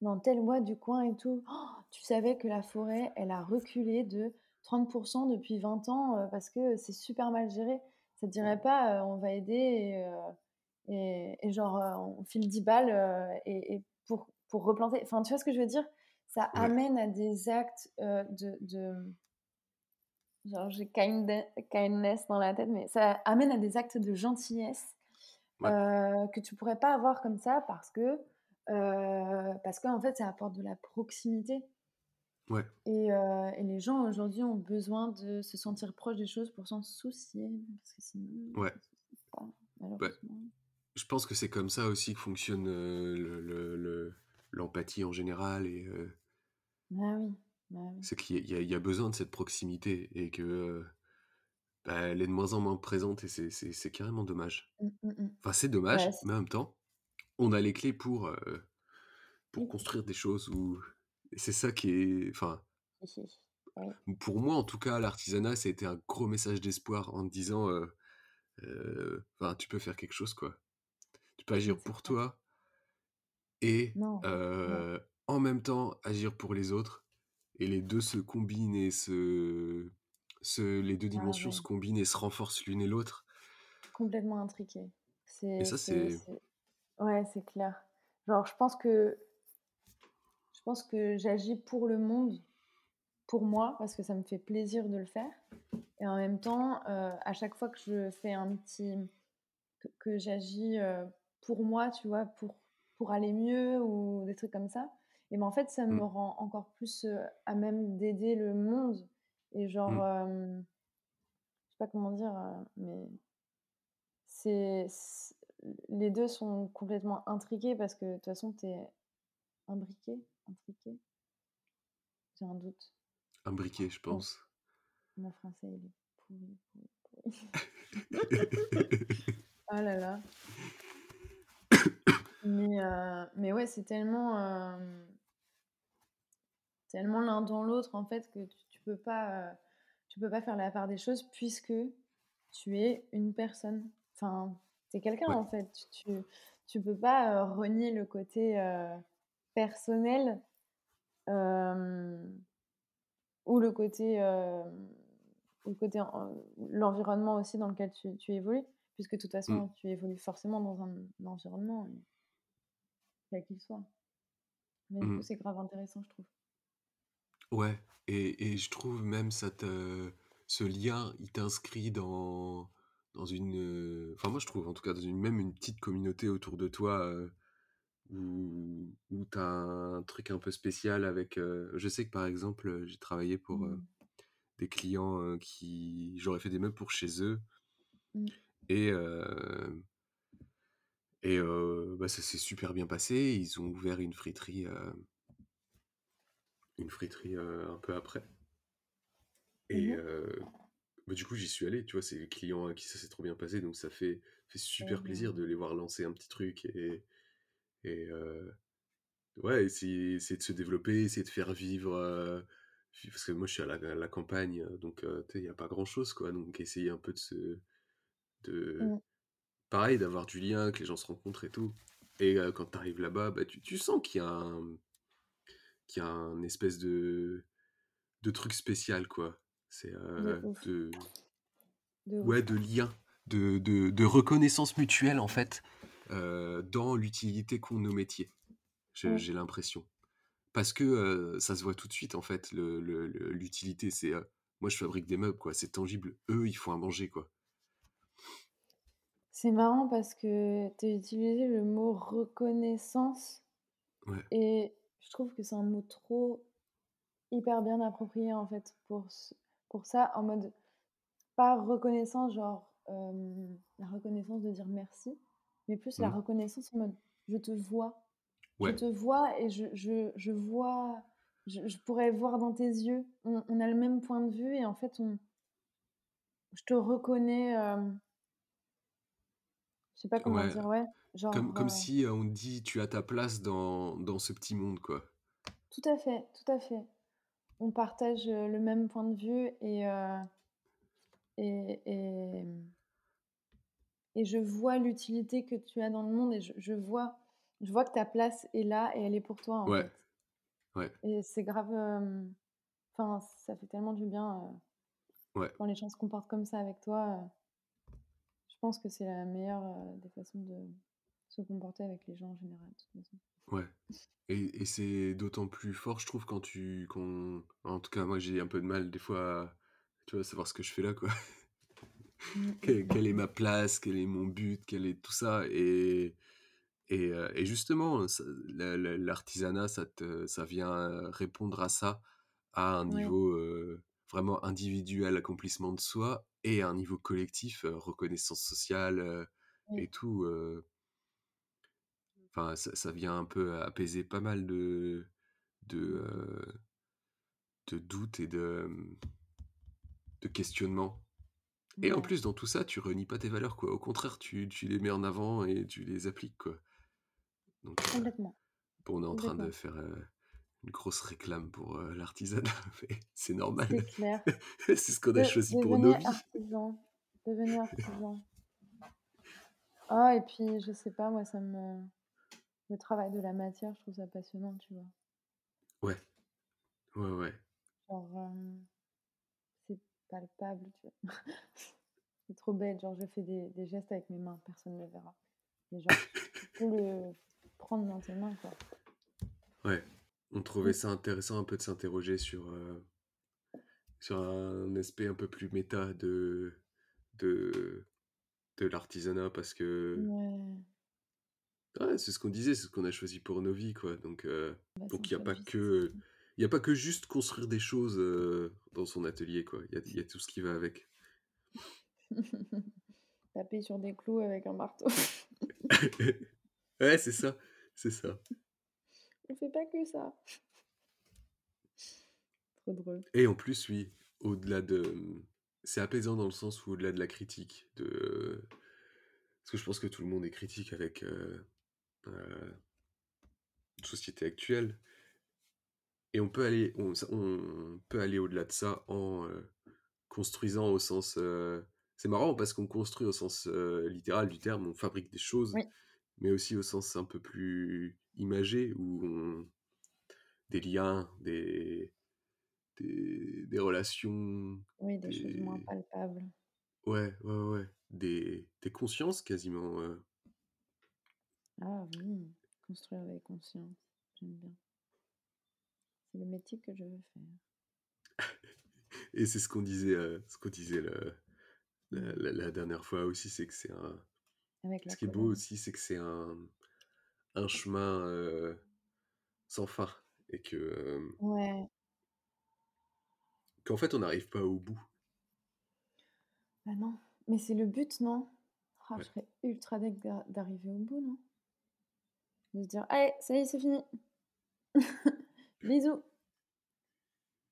dans tel bois du coin et tout. Oh, Tu savais que la forêt, elle a reculé de 30% depuis 20 ans, heu, parce que c'est super mal géré». Ça te dirait pas, heu: «On va aider et heu et et genre, on file 10 balles, et et pour pour replanter?» enfin, tu vois ce que je veux dire? Ça ouais, amène à des actes, de de genre j'ai kind kindness dans la tête, mais ça amène à des actes de gentillesse ouais. Que tu pourrais pas avoir comme ça parce que, heu, parce qu'en fait, ça apporte de la proximité Ouais, et heu et les gens aujourd'hui ont besoin de se sentir proches des choses pour s'en soucier, parce que sinon ouais, malheureusement. Je pense que c'est comme ça aussi que fonctionne, heu, le le le l'empathie en général et heu, Ah oui, bah oui. c'est qu'il y a y besoin de cette proximité et que, heu, bah, elle est de moins en moins présente et c'est carrément dommage. Mmh, mmh mh. Enfin, c'est Bah, dommage, mais en même temps, on a les clés pour, heu, pour construire des choses où et c'est ça qui est enfin, oui, pour moi en tout cas, l'artisanat, ça a été un gros message d'espoir en te disant, tu peux faire quelque chose, quoi. Tu peux agir pour toi et Non, non. heu, en même temps agir pour les autres et les 2 se combinent et se se les 2 Ah dimensions se combinent et se renforcent l'une et l'autre complètement intriqué. et C'est ça c'est ouais, c'est clair. Genre je pense que je pense que j'agis pour le monde Pour moi, parce que ça me fait plaisir de le faire et en même temps, heu, à chaque fois que je fais un petit que que j'agis, heu, pour moi, tu vois? Pour pour aller mieux ou des trucs comme ça et ben, en fait, ça me mmh, rend encore plus, heu, à même d'aider le monde et genre, mmh, hem, je sais pas comment dire, mais c'est les 2 sont complètement intriqués parce que de toute façon, tu es imbriqué? Intriqué? J'ai un doute. imbriqué, je pense. mon français, il est pourri, pourri, pourri. [LAUGHS] Oh là là. Mais heu, mais ouais, c'est tellement, hem, tellement l'un dans l'autre, en fait, que tu tu peux pas, heu, tu peux pas faire la part des choses puisque tu es une personne. Enfin, tu es quelqu'un, Ouais, en fait. Tu tu tu peux pas, renier le côté, personnel, hem, ou le côté, ou le côté en l'environnement aussi dans lequel tu tu évolues, puisque de toute mmh, façon, tu évolues forcément dans un environnement, quel qu'il soit. Mais du coup, mmh, c'est grave intéressant, je trouve. ouais et et je trouve même ça te ce lien, il t'inscrit dans dans une, enfin moi je trouve en tout cas dans une même une petite communauté autour de toi, où où tu as un truc un peu spécial avec, heu je sais que par exemple, heu, j'ai travaillé pour, heu Mmh. Des clients, heu, qui j'aurais fait des meubles pour chez eux Mmh. et et heu, bah, ça s'est super bien passé. Ils ont ouvert une friterie, une friterie, heu, un peu après Mmh et mh. heu, bah, du coup, j'y suis allé, tu vois? C'est les clients à qui ça s'est trop bien passé, donc ça fait fait Trop super plaisir bien. de les voir lancer un petit truc et et ouais, essayer essayer de se développer, essayer de faire vivre, parce que moi je suis à la, à la campagne, euh, donc euh, tu sais, il n'y a pas grand-chose, quoi. Donc essayer un peu de se... De... Mm. Pareil, d'avoir du lien, que les gens se rencontrent et tout. Et euh, quand tu arrives là-bas, bah, tu, tu sens qu'il y a un... qu'il y a un espèce de... de truc spécial, quoi. C'est De ouf. de... De Ouais, de lien, de, de, de reconnaissance mutuelle, en fait, dans l'utilité qu'ont nos métiers. J'ai l'impression. Parce que euh, ça se voit tout de suite, en fait, le- le- le- l'utilité. C'est euh, moi, je fabrique des meubles, quoi. C'est tangible. Eux, ils font à manger, quoi. C'est marrant parce que tu as utilisé le mot reconnaissance Ouais, et je trouve que c'est un mot trop hyper bien approprié en fait pour, pour ça, en mode pas reconnaissance, genre euh, la reconnaissance de dire merci, mais plus la Mhm. reconnaissance en mode je te vois, je te vois et je, je, je vois, je, je pourrais voir dans tes yeux, on, on a le même point de vue et en fait on, je te reconnais, euh, je sais pas comment ouais. dire, ouais, Comme, genre. comme euh, si euh, on dit, tu as ta place dans, dans ce petit monde, quoi. Tout à fait, tout à fait. On partage euh, le même point de vue et, euh, et, et, et je vois l'utilité que tu as dans le monde et je, je vois, je vois que ta place est là et elle est pour toi en Ouais, fait. ouais, Et c'est grave, euh, enfin, ça fait tellement du bien euh, ouais. quand les gens se comportent comme ça avec toi. euh, je pense que c'est la meilleure euh, des façons de se comporter avec les gens en général. de toute façon. Ouais. Et, et c'est d'autant plus fort, je trouve, quand tu... Quand... En tout cas, moi, j'ai un peu de mal, des fois, à, tu vois, savoir ce que je fais là, quoi. Mm, quelle, quelle est ma place, quel est mon but, quel est tout ça. Et, et, euh, et justement, l'artisanat, ça, te- ça vient répondre à ça à un. Ouais, niveau euh, vraiment individuel, accomplissement de soi, et à un niveau collectif, euh, reconnaissance sociale euh, et tout. Enfin, ça, ça vient un peu apaiser pas mal de, de, de doutes et de, de questionnements. Et en plus, dans tout ça, tu renies pas tes valeurs, quoi. Au contraire, tu, tu les mets en avant et tu les appliques, quoi. Donc, euh, complètement, bon, on est en train de faire euh, une grosse réclame pour euh, l'artisanat, [LAUGHS] mais c'est normal. C'est clair. [LAUGHS] c'est ce qu'on a De- choisi pour nos vies. artisan. Devenez artisan. Ah, et puis, je sais pas, moi, ça me. Le travail de la matière, je trouve ça passionnant, tu vois. Ouais, ouais, ouais. Genre, euh, palpable, [LAUGHS] c'est trop bête. Genre, je fais des, des gestes avec mes mains, personne ne le verra. Et genre, tu peux le prendre dans tes mains, quoi. Ouais. On trouvait Mm. ça intéressant un peu de s'interroger sur, euh, sur un aspect un peu plus méta de, de, de l'artisanat parce que Ouais, ouais, c'est ce qu'on disait, c'est ce qu'on a choisi pour nos vies, quoi. Donc, euh, bah, donc il n'y a pas que, y a pas que juste construire des choses euh, dans son atelier, quoi. Il y a, il y a tout ce qui va avec. [LAUGHS] Taper sur des clous avec un marteau. [LAUGHS] ouais, c'est ça, c'est ça. On fait pas que ça. [LAUGHS] Trop drôle. Et en plus, oui, au-delà de, c'est apaisant dans le sens où au-delà de la critique, de, parce que je pense que tout le monde est critique avec euh, euh, société actuelle. Et on peut aller, on, peut aller au-delà de ça en euh, construisant au sens. euh, c'est marrant parce qu'on construit au sens euh, littéral du terme, on fabrique des choses, Oui, mais aussi au sens un peu plus imagé où on, des liens, des, des, des relations, oui, des choses moins des palpables. ouais, ouais, ouais, des, des consciences quasiment. Ah oui, construire avec conscience, j'aime bien. C'est le métier que je veux faire. [LAUGHS] Et c'est ce qu'on disait, euh, ce qu'on disait le- la, la- la dernière fois aussi, c'est que c'est un. Avec Ce qui est beau aussi, c'est que c'est un, un chemin euh, sans fin et que euh, Ouais, qu'en fait on n'arrive pas au bout. bah non. Mais c'est le but, non? Ah, Ouais. Je serais ultra deg d'a- d'arriver au bout, non? De se dire, allez, ça y est, c'est fini. [LAUGHS] Bisous.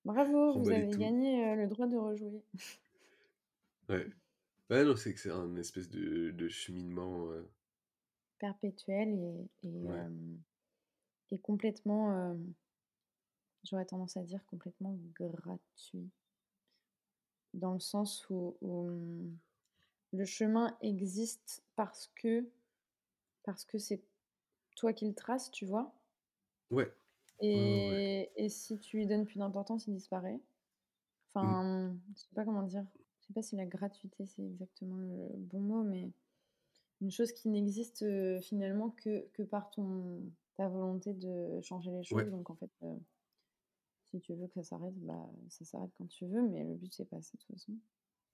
Bravo, vous Remballer avez tout. gagné euh, le droit de rejouer. [LAUGHS] Ouais. Ouais, non, c'est que c'est un espèce de, de cheminement. euh, Perpétuel et, et, Ouais. euh, et complètement, euh, j'aurais tendance à dire complètement gratuit. Dans le sens où, où, le chemin existe parce que parce que c'est toi qui le traces, tu vois? Ouais. Ouais. Et et si tu lui donnes plus d'importance, il disparaît. Mmh. Enfin, je sais pas comment dire. Je sais pas si la gratuité, c'est exactement le bon mot, mais une chose qui n'existe, finalement que que par ton ta volonté de changer les Ouais. choses. Donc en fait, heu, si tu veux que ça s'arrête, bah, ça s'arrête quand tu veux, mais le but, c'est pas ça de toute façon.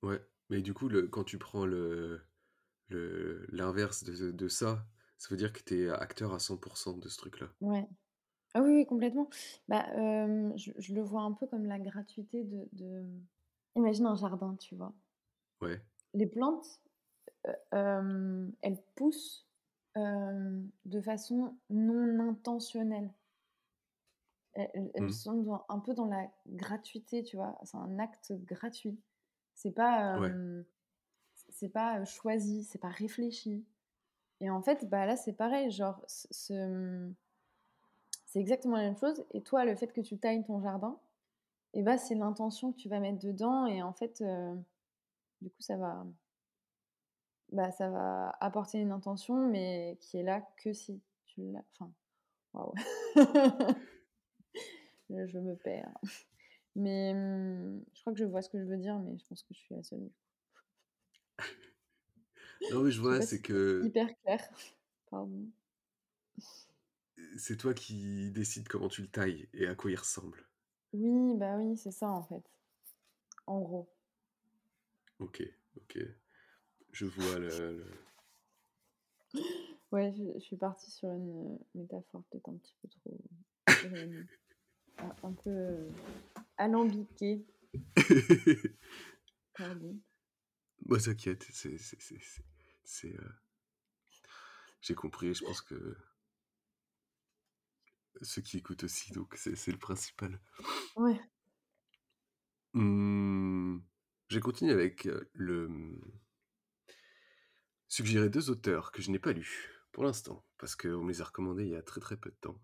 Ouais, mais du coup, le quand tu prends le le l'inverse de de ça, ça veut dire que tu es acteur à 100 de ce truc-là? Ouais. Ah oui, oui, complètement. Bah, je je le vois un peu comme la gratuité de de imagine un jardin, tu vois? Ouais. Les plantes, elles poussent, de façon non intentionnelle. Elles Mmh. sont dans un peu dans la gratuité, tu vois? C'est un acte gratuit. C'est pas, Ouais. c'est pas, choisi, c'est pas réfléchi et en fait, bah, là, c'est pareil, genre ce c'est exactement la même chose et toi, le fait que tu tailles ton jardin et bah, c'est l'intention que tu vas mettre dedans et en fait, heu, du coup, ça va bah, ça va apporter une intention mais qui est là que si tu l'as enfin, waouh. [LAUGHS] Je me perds. Mais, mmh, je crois que je vois ce que je veux dire, mais je pense que je suis la seule. Non, mais je vois, c'est que hyper clair. Pardon. C'est toi qui décides comment tu le tailles et à quoi il ressemble. Oui, bah, oui, c'est ça, en fait, en gros. OK, OK. Je vois le le Ouais, je je suis partie sur une, heu, métaphore peut-être un petit peu trop éloignée. Un un peu, heu, alambiquée. [LAUGHS] Pardon. Bah, t'inquiète, c'est c'est c'est c'est j'ai compris, je pense que ceux qui écoutent aussi, donc c'est c'est le principal. Ouais. Mmh, je vais continuer avec, le, mmh suggérer 2 auteurs que je n'ai pas lus, pour l'instant, parce qu'on me les a recommandés il y a très, très peu de temps.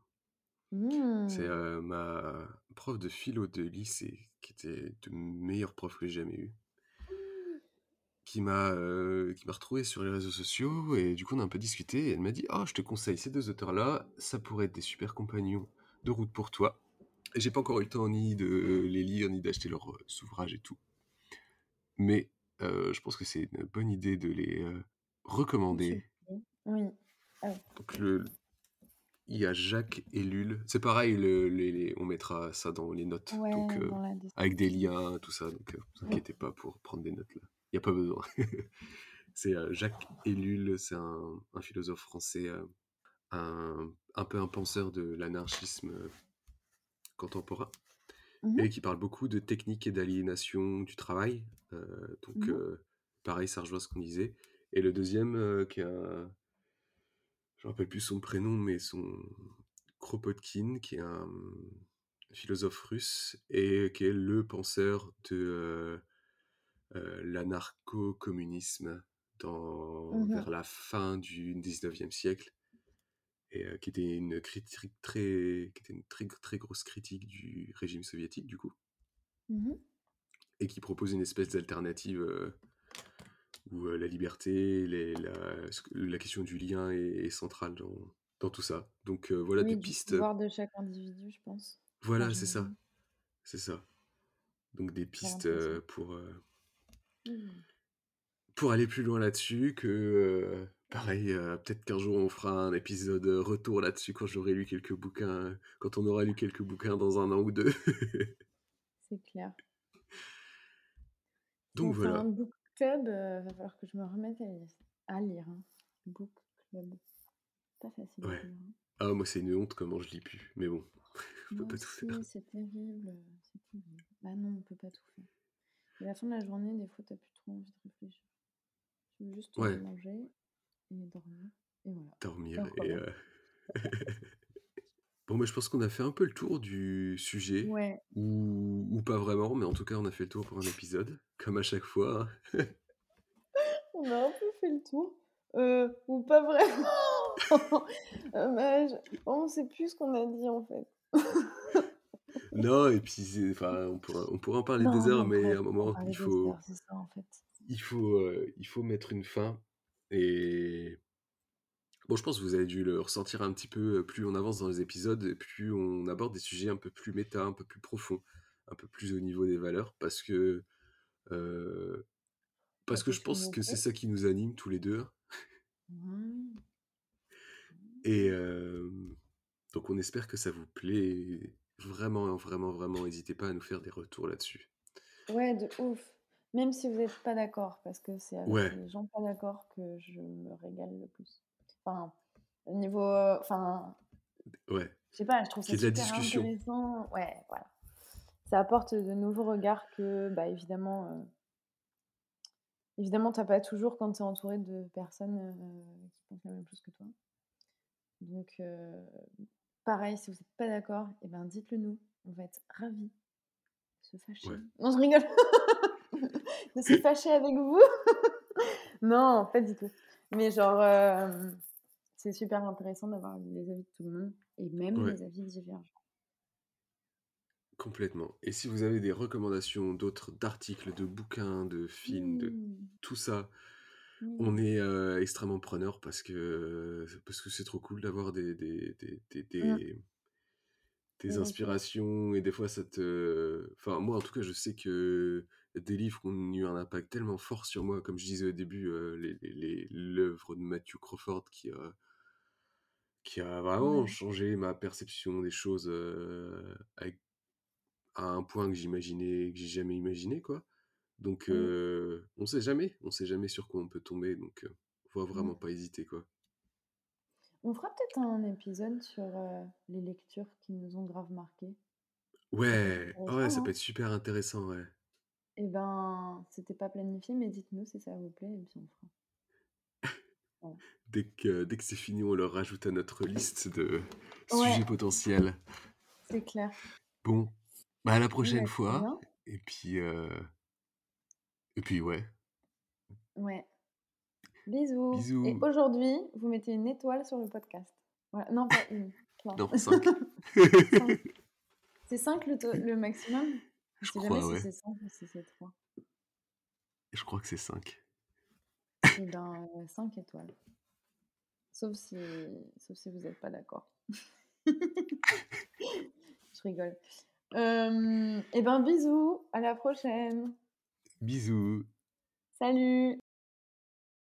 C'est, Mmh. ma prof de philo de lycée, qui était de meilleurs profs que j'ai jamais eus qui m'a, heu, qui m'a retrouvé sur les réseaux sociaux et du coup, on a un peu discuté et elle m'a dit: «Oh, je te conseille ces 2 auteurs-là, ça pourrait être des super compagnons de route pour toi» et j'ai pas encore eu le temps ni de les lire, ni d'acheter leurs, heu, ouvrages et tout. Mais, heu, je pense que c'est une bonne idée de les, OK. recommander. Oui. Ah oui. Donc le il y a Jacques Ellul, c'est pareil, le les les on mettra ça dans les notes, donc Ouais, dans avec des liens, tout ça, donc heu, vous inquiétez pas pour prendre des notes là. Il y a pas besoin. [LAUGHS] C'est, heu, Jacques Ellul, c'est un un philosophe français, heu, un un peu un penseur de l'anarchisme, heu, contemporain Mmh et qui parle beaucoup de techniques et d'aliénation du travail, donc Mmh pareil, ça rejoint ce qu'on disait. Et le 2e, heu, qui est un je me rappelle plus son prénom, mais son Kropotkin, qui est un, philosophe russe et qui est le penseur de, l'anarcho-communisme dans Mmh mh. vers la fin du 19e siècle et heu, qui était une critique très qui était une très très grosse critique du régime soviétique, du coup Mmh mh. et qui propose une espèce d'alternative, heu où, la liberté, les la la question du lien est est centrale dans dans tout ça. Donc voilà des Oui, pistes pouvoir de chaque individu, je pense, en Voilà, c'est ça, c'est ça. Donc des pistes, pour, Mmh. pour aller plus loin là-dessus que, heu, pareil, heu, peut-être qu'un jour on fera un épisode, heu, retour là-dessus quand j'aurai lu quelques bouquins, quand on aura lu quelques bouquins dans 1 an ou 2. C'est clair. [LAUGHS] Donc on fait un voilà. book club, heu, va falloir que je me remette à lire à lire, hein. Book club. Pas facile Ouais. hein. Ah moi, c'est une honte comment je lis plus, mais bon, [LAUGHS] on peut Moi pas tout faire. c'est terrible, c'est terrible. Bah non, on peut pas tout faire. Et la fin de la journée, des fois, tu as plus trop envie de réfléchir. Tu veux juste, Ouais. manger et dormir et voilà Dormir et heu [LAUGHS] bon, bah, je pense qu'on a fait un peu le tour du sujet Ouais. ou ou pas vraiment, mais en tout cas, on a fait le tour pour un épisode, comme à chaque fois. [LAUGHS] On a un peu fait le tour, heu, ou pas vraiment. Heu, bah, je on sait plus ce qu'on a dit, en fait. Non et puis enfin, on pourra on pourra en parler des Non, heures, mais à un en moment, il faut heures, c'est ça, en fait. il faut, heu, il faut mettre une fin et bon, je pense que vous avez dû le ressentir un petit peu, heu, plus on avance dans les épisodes plus on aborde des sujets un peu plus méta, un peu plus profonds, un peu plus au niveau des valeurs parce que, heu, parce que je pense que c'est ça qui nous anime tous les 2 Oui. et hem, donc on espère que ça vous plaît vraiment, vraiment, vraiment, n'hésitez pas à nous faire des retours là-dessus. Ouais, de ouf. Même si vous êtes pas d'accord, parce que c'est avec Ouais, les gens pas d'accord que je me régale le plus. Enfin, au niveau, enfin, ouais, je sais pas, je trouve qu'il ça y ait de la super discussion. intéressant. Ouais, voilà. Ça apporte de nouveaux regards que, bah, évidemment, heu, évidemment, tu as pas toujours quand tu es entouré de personnes, heu, qui pensent la même chose que toi. Donc, heu, pareil, si vous êtes pas d'accord, et ben, dites-le nous. On va être ravis de se fâcher. Ouais. Non, je rigole. [LAUGHS] De se fâcher avec vous. [LAUGHS] Non, pas du tout. Mais genre, c'est super intéressant d'avoir les avis de tout le monde et même Ouais, les avis divergents. complètement. Et si vous avez des recommandations d'autres d'articles, de bouquins, de films, de Oui, tout ça, on oui. est, extrêmement preneurs parce que parce que c'est trop cool d'avoir des des des des Mmh. des des Des retours. inspirations et des fois ça te enfin moi en tout cas je sais que des livres ont eu un impact tellement fort sur moi comme je disais au début, heu, les les les l'œuvre de Matthew Crawford qui a qui a vraiment changé ma perception des choses, avec à un point que j'imaginais que j'ai jamais imaginé quoi. Donc heu, on sait jamais, on sait jamais sur quoi on peut tomber donc heu, faut Mmh. vraiment pas hésiter quoi. On fera peut-être un épisode sur, les lectures qui nous ont grave marquées. Ouais, ouais, intéressant, ça peut être super intéressant, ouais. Eh ben, c'était pas planifié, mais dites-nous si ça vous plaît et puis on fera. Voilà. Dès que dès que c'est fini, on le rajoute à notre liste de Ouais, sujets potentiels. c'est clair. Bon, bah, à la bah, prochaine fois bien. et puis, et puis ouais, Ouais. Bisous et aujourd'hui, vous mettez une étoile sur le podcast. Voilà, non pas une. Non, [LAUGHS] 5. 5. C'est 5 le maximum? Je sais jamais crois, si ouais. c'est 5 ou si c'est 3. Je crois que c'est 5. Et ben, heu, 5 étoiles. Sauf si sauf si vous êtes pas d'accord. [LAUGHS] Je rigole. Hem et ben, bisous, à la prochaine. Bisous. Salut.